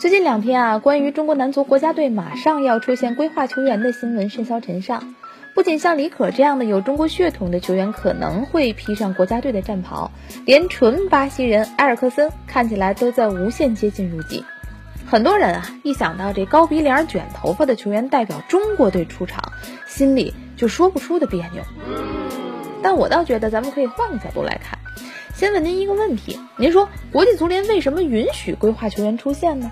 最近两天啊，关于中国男足国家队马上要出现归化球员的新闻甚嚣尘上。不仅像李可这样的有中国血统的球员可能会披上国家队的战袍，连纯巴西人埃尔克森看起来都在无限接近入籍。很多人啊，一想到这高鼻梁、卷头发的球员代表中国队出场，心里就说不出的别扭。但我倒觉得，咱们可以换个角度来看。先问您一个问题：您说国际足联为什么允许归化球员出现呢？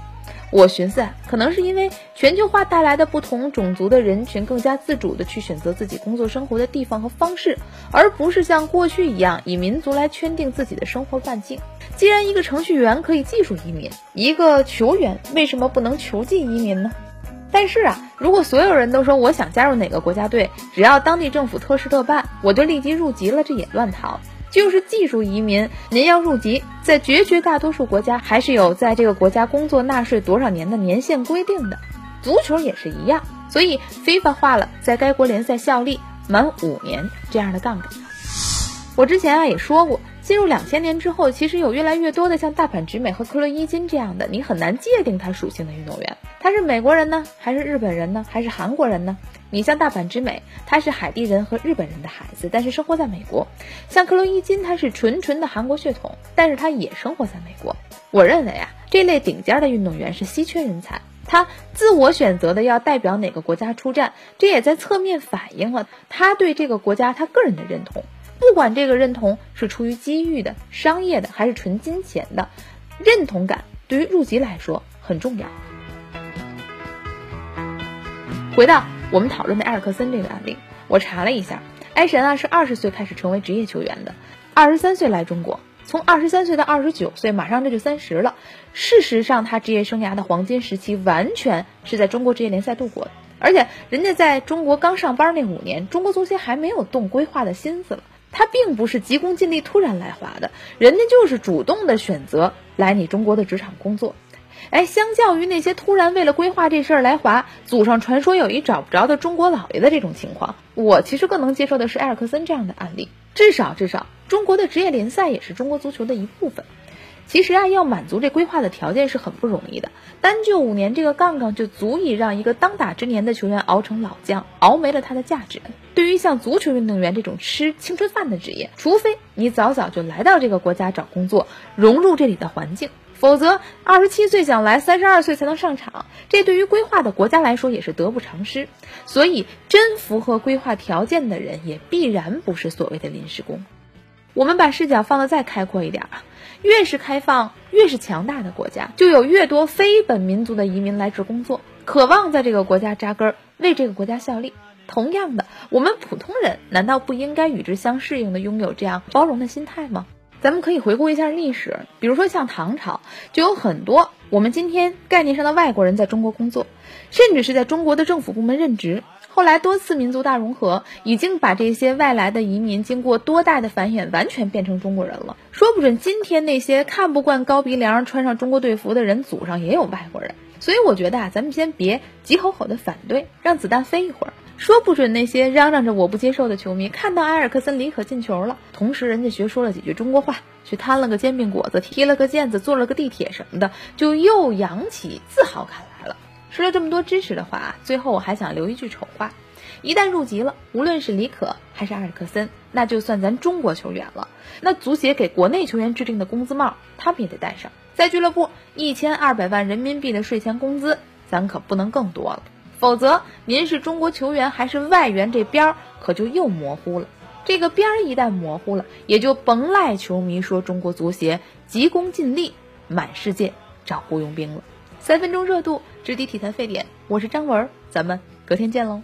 我寻思，可能是因为全球化带来的不同种族的人群更加自主的去选择自己工作生活的地方和方式，而不是像过去一样以民族来圈定自己的生活半径。既然一个程序员可以技术移民，一个球员为什么不能球技移民呢？但是啊，如果所有人都说我想加入哪个国家队，只要当地政府特事特办，我就立即入籍了，这也乱套。就是技术移民，您要入籍，在绝绝大多数国家还是有在这个国家工作纳税多少年的年限规定的。足球也是一样，所以 FIFA 化了在该国联赛效力满五年这样的杠杆。我之前啊也说过。进入两千年之后，其实有越来越多的像大阪直美和克洛伊金这样的，你很难界定他属性的运动员。他是美国人呢，还是日本人呢，还是韩国人呢？你像大阪直美，他是海地人和日本人的孩子，但是生活在美国；像克洛伊金，他是纯纯的韩国血统，但是他也生活在美国。我认为啊，这类顶尖的运动员是稀缺人才，他自我选择的要代表哪个国家出战，这也在侧面反映了他对这个国家他个人的认同。不管这个认同是出于机遇的、商业的，还是纯金钱的，认同感对于入籍来说很重要。回到我们讨论的埃尔克森这个案例，我查了一下，埃神啊是二十岁开始成为职业球员的，二十三岁来中国，从二十三岁到二十九岁，马上这就三十了。事实上，他职业生涯的黄金时期完全是在中国职业联赛度过的，而且人家在中国刚上班那五年，中国足协还没有动规划的心思了。他并不是急功近利突然来华的，人家就是主动的选择来你中国的职场工作。哎，相较于那些突然为了规划这事儿来华，祖上传说有一找不着的中国老爷的这种情况，我其实更能接受的是埃尔克森这样的案例。至少至少，中国的职业联赛也是中国足球的一部分。其实啊，要满足这规划的条件是很不容易的。单就五年这个杠杠，就足以让一个当打之年的球员熬成老将，熬没了他的价值。对于像足球运动员这种吃青春饭的职业，除非你早早就来到这个国家找工作，融入这里的环境，否则二十七岁想来，三十二岁才能上场，这对于规划的国家来说也是得不偿失。所以，真符合规划条件的人，也必然不是所谓的临时工。我们把视角放得再开阔一点啊，越是开放、越是强大的国家，就有越多非本民族的移民来这工作，渴望在这个国家扎根，为这个国家效力。同样的，我们普通人难道不应该与之相适应的拥有这样包容的心态吗？咱们可以回顾一下历史，比如说像唐朝，就有很多我们今天概念上的外国人在中国工作，甚至是在中国的政府部门任职。后来多次民族大融合，已经把这些外来的移民经过多代的繁衍，完全变成中国人了。说不准今天那些看不惯高鼻梁、穿上中国队服的人，祖上也有外国人。所以我觉得啊，咱们先别急吼吼的反对，让子弹飞一会儿。说不准那些嚷嚷着我不接受的球迷，看到埃尔克森李可进球了，同时人家学说了几句中国话，去摊了个煎饼果子，踢了个毽子，坐了个地铁什么的，就又扬起自豪感来了。说了这么多支持的话，最后我还想留一句丑话：一旦入籍了，无论是李可还是埃尔克森，那就算咱中国球员了。那足协给国内球员制定的工资帽，他们也得戴上。在俱乐部一千二百万人民币的税前工资，咱可不能更多了。否则，您是中国球员还是外援，这边儿可就又模糊了。这个边儿一旦模糊了，也就甭赖球迷说中国足协急功近利，满世界找雇佣兵了。三分钟热度，直抵体坛沸点，我是张文，咱们隔天见喽。